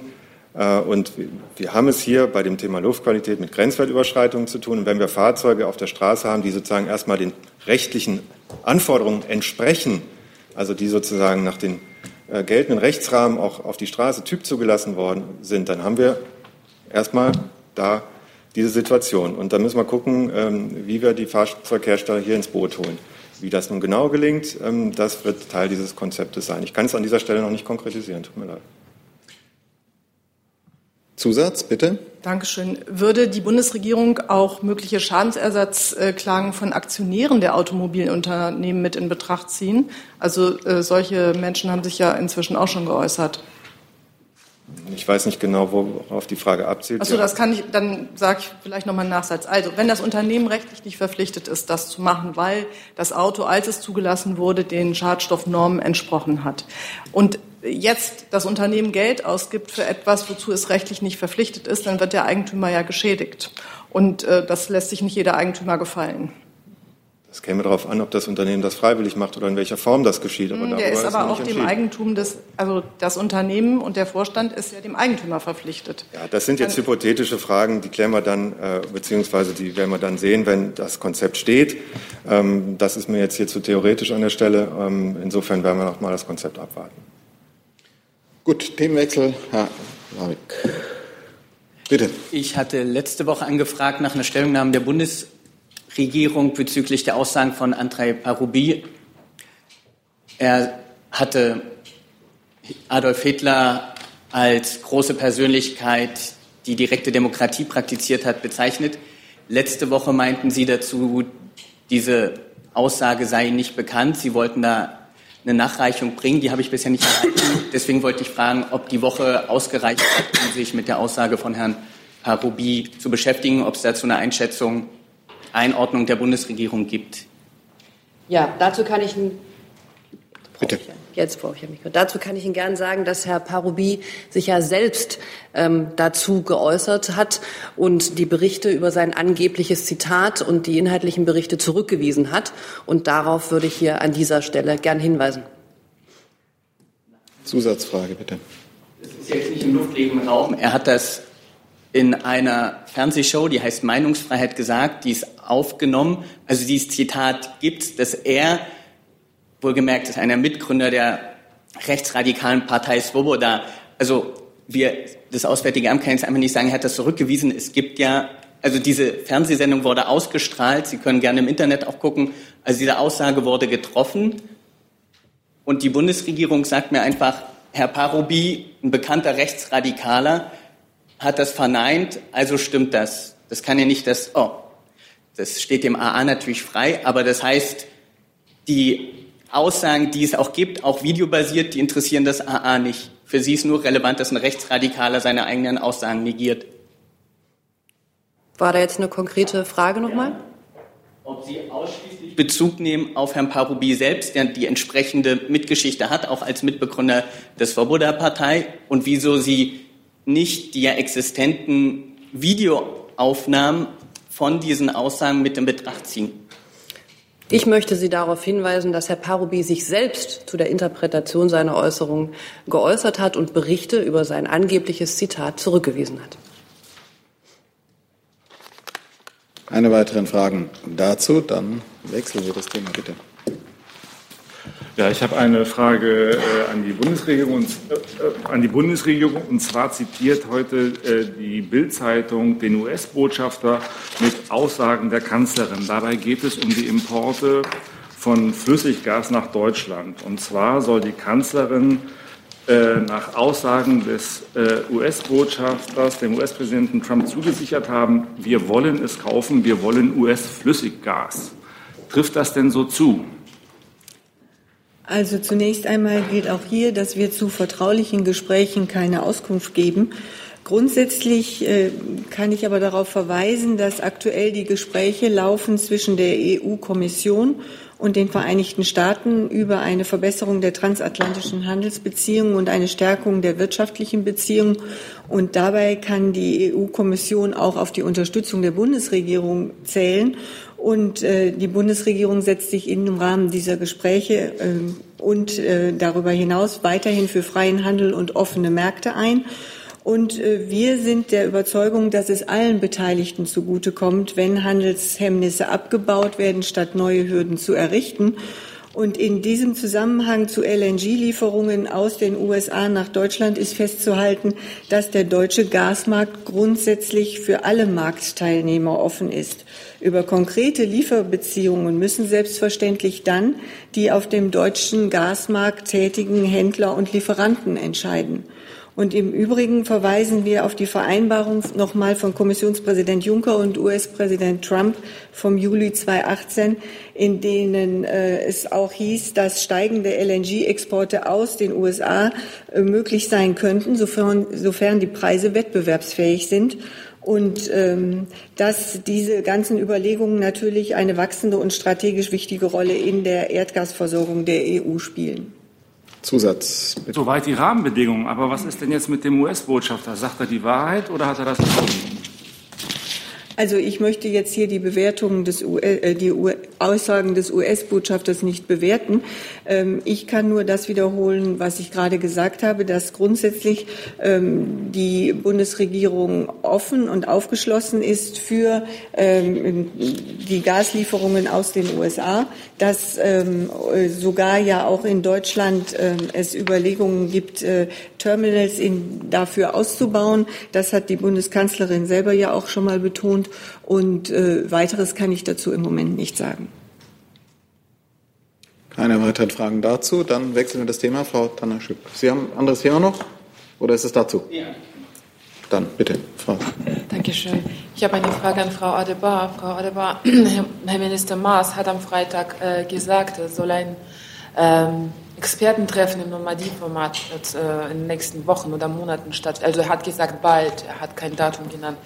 [SPEAKER 20] Äh, und wir haben es hier bei dem Thema Luftqualität mit Grenzwertüberschreitungen zu tun. Und wenn wir Fahrzeuge auf der Straße haben, die sozusagen erstmal den rechtlichen Anforderungen entsprechen, also die sozusagen nach den äh, geltenden Rechtsrahmen auch auf die Straße typ zugelassen worden sind, dann haben wir erstmal da diese Situation. Und da müssen wir gucken, ähm, wie wir die Fahrzeughersteller hier ins Boot holen. Wie das nun genau gelingt, ähm, das wird Teil dieses Konzeptes sein. Ich kann es an dieser Stelle noch nicht konkretisieren. Tut mir leid.
[SPEAKER 2] Zusatz, bitte.
[SPEAKER 21] Dankeschön. Würde die Bundesregierung auch mögliche Schadensersatzklagen von Aktionären der Automobilunternehmen mit in Betracht ziehen? Also äh, solche Menschen haben sich ja inzwischen auch schon geäußert.
[SPEAKER 20] Ich weiß nicht genau, worauf die Frage abzielt.
[SPEAKER 21] Achso, das kann ich, dann sage ich vielleicht nochmal einen Nachsatz. Also, wenn das Unternehmen rechtlich nicht verpflichtet ist, das zu machen, weil das Auto, als es zugelassen wurde, den Schadstoffnormen entsprochen hat und jetzt das Unternehmen Geld ausgibt für etwas, wozu es rechtlich nicht verpflichtet ist, dann wird der Eigentümer ja geschädigt. Und äh, das lässt sich nicht jeder Eigentümer gefallen.
[SPEAKER 20] Es käme darauf an, ob das Unternehmen das freiwillig macht oder in welcher Form das geschieht.
[SPEAKER 21] Aber hm, der ist aber auch dem Eigentum des, also das Unternehmen und der Vorstand ist ja dem Eigentümer verpflichtet.
[SPEAKER 20] Ja, das sind jetzt hypothetische Fragen, die klären wir dann, äh, beziehungsweise die werden wir dann sehen, wenn das Konzept steht. Ähm, das ist mir jetzt hier zu theoretisch an der Stelle. Ähm, insofern werden wir noch mal das Konzept abwarten.
[SPEAKER 2] Gut, Themenwechsel, Herr Lavik. Bitte.
[SPEAKER 15] Ich hatte letzte Woche angefragt nach einer Stellungnahme der Bundes Regierung bezüglich der Aussagen von Andrei Parubi. Er hatte Adolf Hitler als große Persönlichkeit, die direkte Demokratie praktiziert hat, bezeichnet. Letzte Woche meinten Sie dazu, diese Aussage sei nicht bekannt. Sie wollten da eine Nachreichung bringen. Die habe ich bisher nicht erhalten. Deswegen wollte ich fragen, ob die Woche ausgereicht hat, um sich mit der Aussage von Herrn Parubi zu beschäftigen, ob es dazu eine Einschätzung Einordnung der Bundesregierung gibt.
[SPEAKER 3] Ja, dazu kann ich
[SPEAKER 2] Bitte.
[SPEAKER 3] Jetzt brauche ich ja Mikro. Dazu kann ich Ihnen gern sagen, dass Herr Parubi sich ja selbst ähm, dazu geäußert hat und die Berichte über sein angebliches Zitat und die inhaltlichen Berichte zurückgewiesen hat. Und darauf würde ich hier an dieser Stelle gern hinweisen.
[SPEAKER 2] Zusatzfrage, bitte.
[SPEAKER 15] Das ist jetzt nicht im luftleeren Raum. Er hat das in einer Fernsehshow, die heißt Meinungsfreiheit gesagt, die ist aufgenommen. Also dieses Zitat gibt, dass er, wohlgemerkt ist einer Mitgründer der rechtsradikalen Partei Svoboda, also wir, das Auswärtige Amt kann jetzt einfach nicht sagen, er hat das zurückgewiesen. Es gibt ja, also diese Fernsehsendung wurde ausgestrahlt, Sie können gerne im Internet auch gucken, also diese Aussage wurde getroffen und die Bundesregierung sagt mir einfach, Herr Parobi, ein bekannter Rechtsradikaler, hat das verneint, also stimmt das. Das kann ja nicht das, oh, das steht dem AA natürlich frei, aber das heißt, die Aussagen, die es auch gibt, auch videobasiert, die interessieren das AA nicht. Für sie ist nur relevant, dass ein Rechtsradikaler seine eigenen Aussagen negiert.
[SPEAKER 3] War da jetzt eine konkrete Frage nochmal? Ja.
[SPEAKER 15] Ob Sie ausschließlich Bezug nehmen auf Herrn Parubi selbst, der die entsprechende Mitgeschichte hat, auch als Mitbegründer des Svoboda-Partei, und wieso Sie nicht die ja existenten Videoaufnahmen von diesen Aussagen mit in Betracht ziehen.
[SPEAKER 3] Ich möchte Sie darauf hinweisen, dass Herr Parubi sich selbst zu der Interpretation seiner Äußerungen geäußert hat und Berichte über sein angebliches Zitat zurückgewiesen hat.
[SPEAKER 2] Keine weiteren Fragen dazu, dann wechseln wir das Thema bitte.
[SPEAKER 14] Ja, ich habe eine Frage äh, an die Bundesregierung und, äh, an die Bundesregierung und zwar zitiert heute äh, die Bildzeitung den US-Botschafter mit Aussagen der Kanzlerin. Dabei geht es um die Importe von Flüssiggas nach Deutschland. Und zwar soll die Kanzlerin äh, nach Aussagen des äh, US-Botschafters, dem US-Präsidenten Trump zugesichert haben, wir wollen es kaufen, wir wollen US-Flüssiggas. Trifft das denn so zu?
[SPEAKER 1] Also zunächst einmal gilt auch hier, dass wir zu vertraulichen Gesprächen keine Auskunft geben. Grundsätzlich äh, kann ich aber darauf verweisen, dass aktuell die Gespräche laufen zwischen der EU-Kommission und den Vereinigten Staaten über eine Verbesserung der transatlantischen Handelsbeziehungen und eine Stärkung der wirtschaftlichen Beziehungen. Und dabei kann die EU-Kommission auch auf die Unterstützung der Bundesregierung zählen. Und äh, die Bundesregierung setzt sich im Rahmen dieser Gespräche äh, und äh, darüber hinaus weiterhin für freien Handel und offene Märkte ein. Und äh, wir sind der Überzeugung, dass es allen Beteiligten zugutekommt, wenn Handelshemmnisse abgebaut werden, statt neue Hürden zu errichten. Und in diesem Zusammenhang zu LNG-Lieferungen aus den USA nach Deutschland ist festzuhalten, dass der deutsche Gasmarkt grundsätzlich für alle Marktteilnehmer offen ist. Über konkrete Lieferbeziehungen müssen selbstverständlich dann die auf dem deutschen Gasmarkt tätigen Händler und Lieferanten entscheiden. Und im Übrigen verweisen wir auf die Vereinbarung nochmal von Kommissionspräsident Juncker und US-Präsident Trump vom Juli 2018, in denen äh, es auch hieß, dass steigende LNG-Exporte aus den USA äh, möglich sein könnten, sofern, sofern die Preise wettbewerbsfähig sind und ähm, dass diese ganzen Überlegungen natürlich eine wachsende und strategisch wichtige Rolle in der Erdgasversorgung der EU spielen.
[SPEAKER 2] Zusatz.
[SPEAKER 14] Soweit die Rahmenbedingungen. Aber was ist denn jetzt mit dem US-Botschafter? Sagt er die Wahrheit oder hat er das erfunden?
[SPEAKER 1] Also ich möchte jetzt hier die Bewertungen des US, äh, die Aussagen des US-Botschafters nicht bewerten. Ähm, ich kann nur das wiederholen, was ich gerade gesagt habe, dass grundsätzlich ähm, die Bundesregierung offen und aufgeschlossen ist für ähm, die Gaslieferungen aus den USA, dass sogar ja auch in Deutschland es Überlegungen gibt, äh, Terminals in, dafür auszubauen. Das hat die Bundeskanzlerin selber ja auch schon mal betont. Und äh, weiteres kann ich dazu im Moment nicht sagen.
[SPEAKER 2] Keine weiteren Fragen dazu. Dann wechseln wir das Thema. Frau Tanner-Schüpp. Sie haben ein anderes Thema noch? Oder ist es dazu? Ja. Dann bitte, Frau.
[SPEAKER 24] Dankeschön. Ich habe eine Frage an Frau Adebar. Frau Adebar, [clears throat] Herr Minister Maas hat am Freitag äh, gesagt, es soll ein ähm, Expertentreffen im Normandie-Format äh, in den nächsten Wochen oder Monaten statt. Also er hat gesagt bald, er hat kein Datum genannt.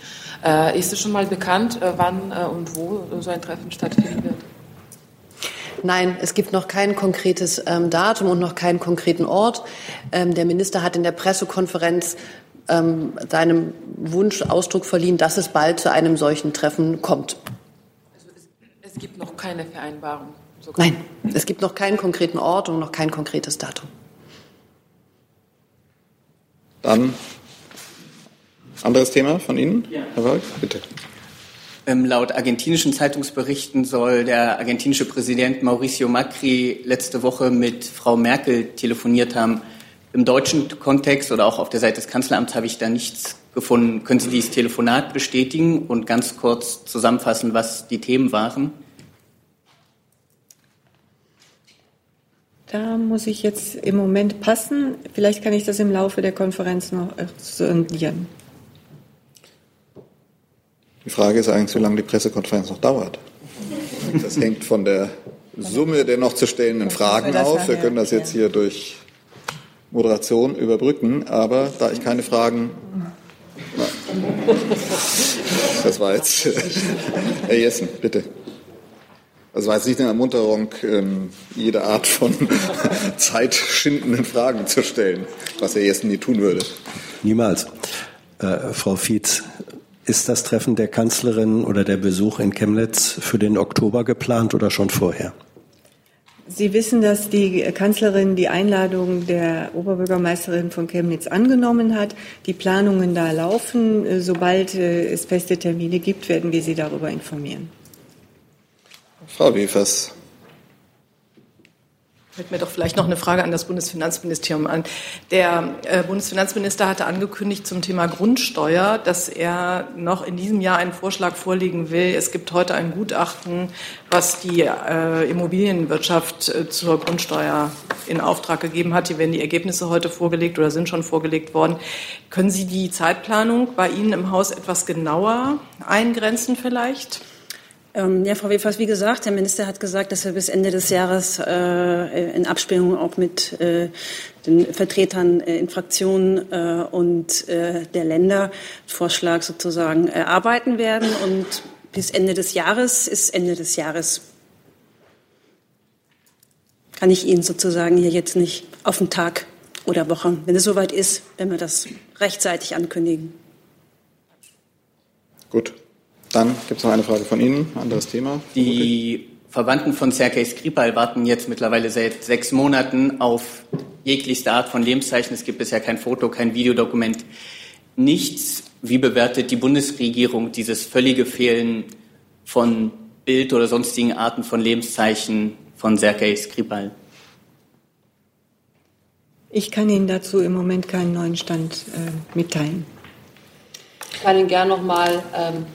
[SPEAKER 24] Äh, ist es schon mal bekannt, äh, wann äh, und wo so ein Treffen stattfinden wird?
[SPEAKER 3] Nein, es gibt noch kein konkretes ähm, Datum und noch keinen konkreten Ort. Ähm, der Minister hat in der Pressekonferenz ähm, seinem Wunsch Ausdruck verliehen, dass es bald zu einem solchen Treffen kommt.
[SPEAKER 24] Also es, es gibt noch keine Vereinbarung.
[SPEAKER 3] Nein, es gibt noch keinen konkreten Ort und noch kein konkretes Datum.
[SPEAKER 2] Dann anderes Thema von Ihnen, ja. Herr Wolk, bitte.
[SPEAKER 15] Ähm, laut argentinischen Zeitungsberichten soll der argentinische Präsident Mauricio Macri letzte Woche mit Frau Merkel telefoniert haben. Im deutschen Kontext oder auch auf der Seite des Kanzleramts habe ich da nichts gefunden. Können Sie dieses Telefonat bestätigen und ganz kurz zusammenfassen, was die Themen waren?
[SPEAKER 1] Da muss ich jetzt im Moment passen. Vielleicht kann ich das im Laufe der Konferenz noch sondieren.
[SPEAKER 2] Die Frage ist eigentlich, wie lange die Pressekonferenz noch dauert. Das hängt von der Summe der noch zu stellenden Fragen auf. Wir können das jetzt hier durch Moderation überbrücken, aber da ich keine Fragen. [laughs] Das war jetzt. Herr Jessen, bitte. Das war jetzt nicht eine Ermunterung, ähm, jede Art von [laughs] zeitschindenden Fragen zu stellen, was Herr Jessen nie tun würde.
[SPEAKER 11] Niemals. Äh, Frau Fietz, ist das Treffen der Kanzlerin oder der Besuch in Chemnitz für den Oktober geplant oder schon vorher?
[SPEAKER 1] Sie wissen, dass die Kanzlerin die Einladung der Oberbürgermeisterin von Chemnitz angenommen hat. Die Planungen da laufen. Sobald äh, es feste Termine gibt, werden wir Sie darüber informieren.
[SPEAKER 2] Frau Wefers
[SPEAKER 21] fällt mir doch vielleicht noch eine Frage an das Bundesfinanzministerium an. Der äh, Bundesfinanzminister hatte angekündigt zum Thema Grundsteuer, dass er noch in diesem Jahr einen Vorschlag vorlegen will. Es gibt heute ein Gutachten, was die äh, Immobilienwirtschaft äh, zur Grundsteuer in Auftrag gegeben hat. Hier werden die Ergebnisse heute vorgelegt oder sind schon vorgelegt worden. Können Sie die Zeitplanung bei Ihnen im Haus etwas genauer eingrenzen vielleicht?
[SPEAKER 25] Ähm, ja, Frau Wefers, wie gesagt, der Minister hat gesagt, dass er bis Ende des Jahres äh, in Abstimmung auch mit äh, den Vertretern äh, in Fraktionen äh, und äh, der Länder Vorschlag sozusagen erarbeiten werden. Und bis Ende des Jahres ist Ende des Jahres. Kann ich Ihnen sozusagen hier jetzt nicht auf den Tag oder Woche, wenn es soweit ist, wenn wir das rechtzeitig ankündigen.
[SPEAKER 2] Gut. Dann gibt es noch eine Frage von Ihnen, anderes Thema.
[SPEAKER 15] Die Verwandten von Sergei Skripal warten jetzt mittlerweile seit sechs Monaten auf jeglichste Art von Lebenszeichen. Es gibt bisher kein Foto, kein Videodokument, nichts. Wie bewertet die Bundesregierung dieses völlige Fehlen von Bild oder sonstigen Arten von Lebenszeichen von Sergei Skripal?
[SPEAKER 1] Ich kann Ihnen dazu im Moment keinen neuen Stand äh, mitteilen.
[SPEAKER 3] Ich kann Ihnen gerne noch mal ähm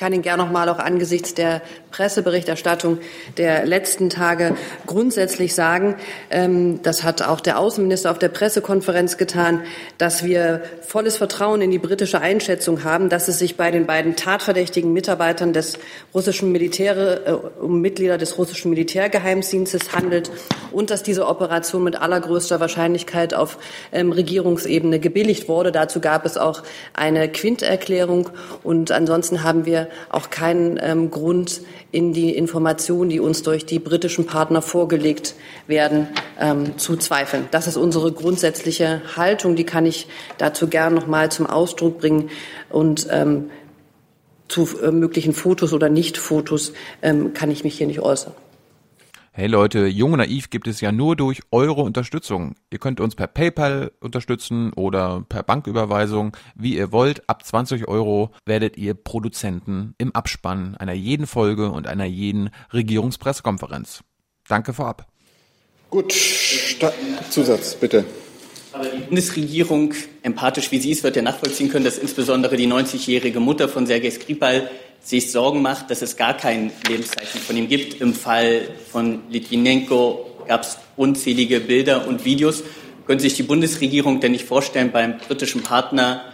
[SPEAKER 3] kann Ihnen gerne noch mal auch angesichts der Presseberichterstattung der letzten Tage grundsätzlich sagen, ähm, das hat auch der Außenminister auf der Pressekonferenz getan, dass wir volles Vertrauen in die britische Einschätzung haben, dass es sich bei den beiden tatverdächtigen Mitarbeitern des russischen Militär, äh, um Mitglieder des russischen Militärgeheimdienstes handelt und dass diese Operation mit allergrößter Wahrscheinlichkeit auf ähm, Regierungsebene gebilligt wurde. Dazu gab es auch eine Quinterklärung und ansonsten haben wir auch keinen ähm, Grund, in die Informationen, die uns durch die britischen Partner vorgelegt werden, ähm, zu zweifeln. Das ist unsere grundsätzliche Haltung. Die kann ich dazu gern noch mal zum Ausdruck bringen und ähm, zu äh, möglichen Fotos oder Nicht-Fotos ähm, kann ich mich hier nicht äußern.
[SPEAKER 26] Hey Leute, Jung und Naiv gibt es ja nur durch eure Unterstützung. Ihr könnt uns per PayPal unterstützen oder per Banküberweisung, wie ihr wollt. Ab 20 Euro werdet ihr Produzenten im Abspann einer jeden Folge und einer jeden Regierungspressekonferenz. Danke vorab.
[SPEAKER 2] Gut, Sta Zusatz bitte.
[SPEAKER 15] Aber die Bundesregierung, empathisch wie sie ist, wird ja nachvollziehen können, dass insbesondere die 90-jährige Mutter von Sergei Skripal sich Sorgen macht, dass es gar kein Lebenszeichen von ihm gibt. Im Fall von Litvinenko gab es unzählige Bilder und Videos. Können sich die Bundesregierung denn nicht vorstellen, beim britischen Partner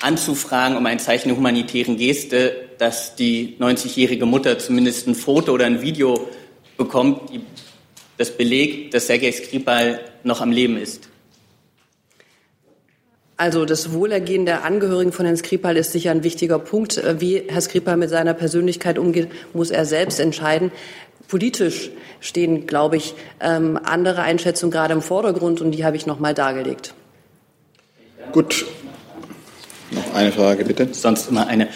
[SPEAKER 15] anzufragen um ein Zeichen der humanitären Geste, dass die 90-jährige Mutter zumindest ein Foto oder ein Video bekommt, das belegt, dass Sergei Skripal noch am Leben ist?
[SPEAKER 3] Also das Wohlergehen der Angehörigen von Herrn Skripal ist sicher ein wichtiger Punkt. Äh, wie Herr Skripal mit seiner Persönlichkeit umgeht, muss er selbst entscheiden. Politisch stehen, glaube ich, ähm, andere Einschätzungen gerade im Vordergrund und die habe ich noch mal dargelegt.
[SPEAKER 2] Gut. Noch eine Frage, bitte.
[SPEAKER 15] Sonst immer eine.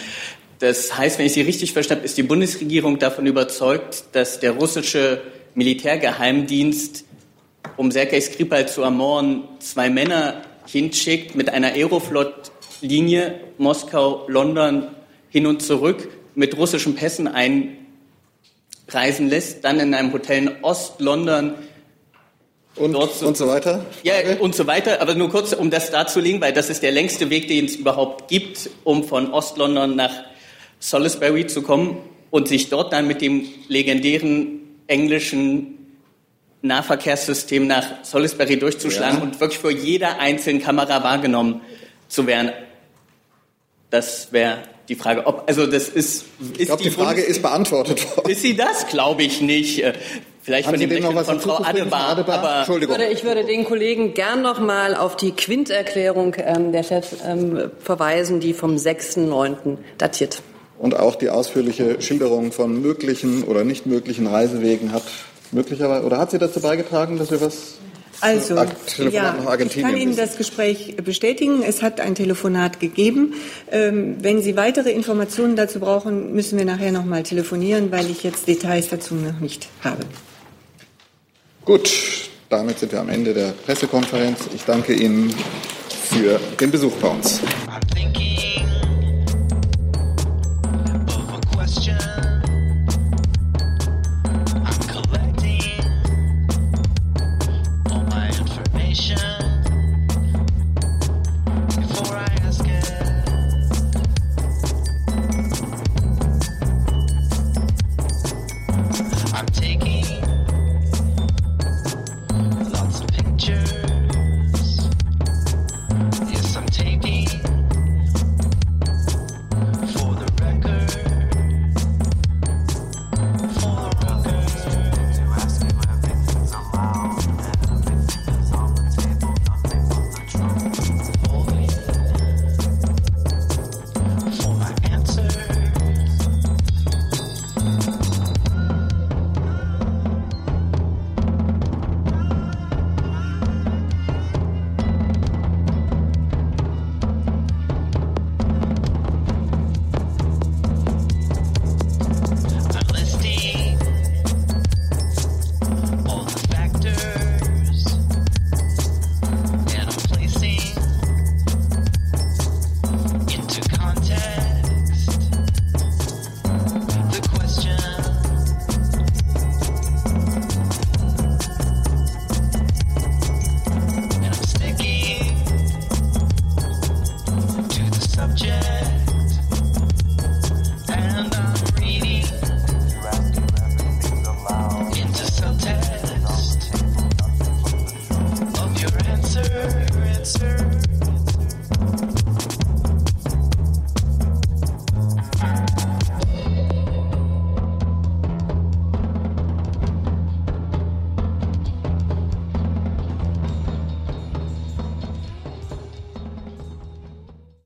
[SPEAKER 15] Das heißt, wenn ich Sie richtig verstanden habe, ist die Bundesregierung davon überzeugt, dass der russische Militärgeheimdienst, um Sergei Skripal zu ermorden, zwei Männer hinschickt mit einer Aeroflot-Linie Moskau-London hin und zurück mit russischen Pässen einreisen lässt, dann in einem Hotel in Ost-London
[SPEAKER 2] und, so, und so weiter?
[SPEAKER 15] Ja, und so weiter. Aber nur kurz, um das darzulegen, weil das ist der längste Weg, den es überhaupt gibt, um von Ost-London nach Salisbury zu kommen und sich dort dann mit dem legendären englischen Nahverkehrssystem nach Salisbury durchzuschlagen ja. und wirklich vor jeder einzelnen Kamera wahrgenommen zu werden. Das wäre die Frage, ob, also das ist. ist
[SPEAKER 2] ich glaube, die, die, Frage Bundes ist beantwortet
[SPEAKER 15] worden. Ist sie das? Glaube ich nicht. Äh, vielleicht Haben von dem noch von Frau Adebar,
[SPEAKER 3] Adebar? Aber Entschuldigung. Ich würde, ich würde den Kollegen gern noch mal auf die Quinterklärung ähm, der Chefs ähm, verweisen, die vom 6.9. datiert.
[SPEAKER 2] Und auch die ausführliche Schilderung von möglichen oder nicht möglichen Reisewegen hat möglicherweise oder hat sie dazu beigetragen, dass wir was
[SPEAKER 1] also, ja, ich kann Ihnen das Gespräch bestätigen. Es hat ein Telefonat gegeben. Ähm, wenn Sie weitere Informationen dazu brauchen, müssen wir nachher noch mal telefonieren, weil ich jetzt Details dazu noch nicht habe.
[SPEAKER 2] Gut, damit sind wir am Ende der Pressekonferenz. Ich danke Ihnen für den Besuch bei uns.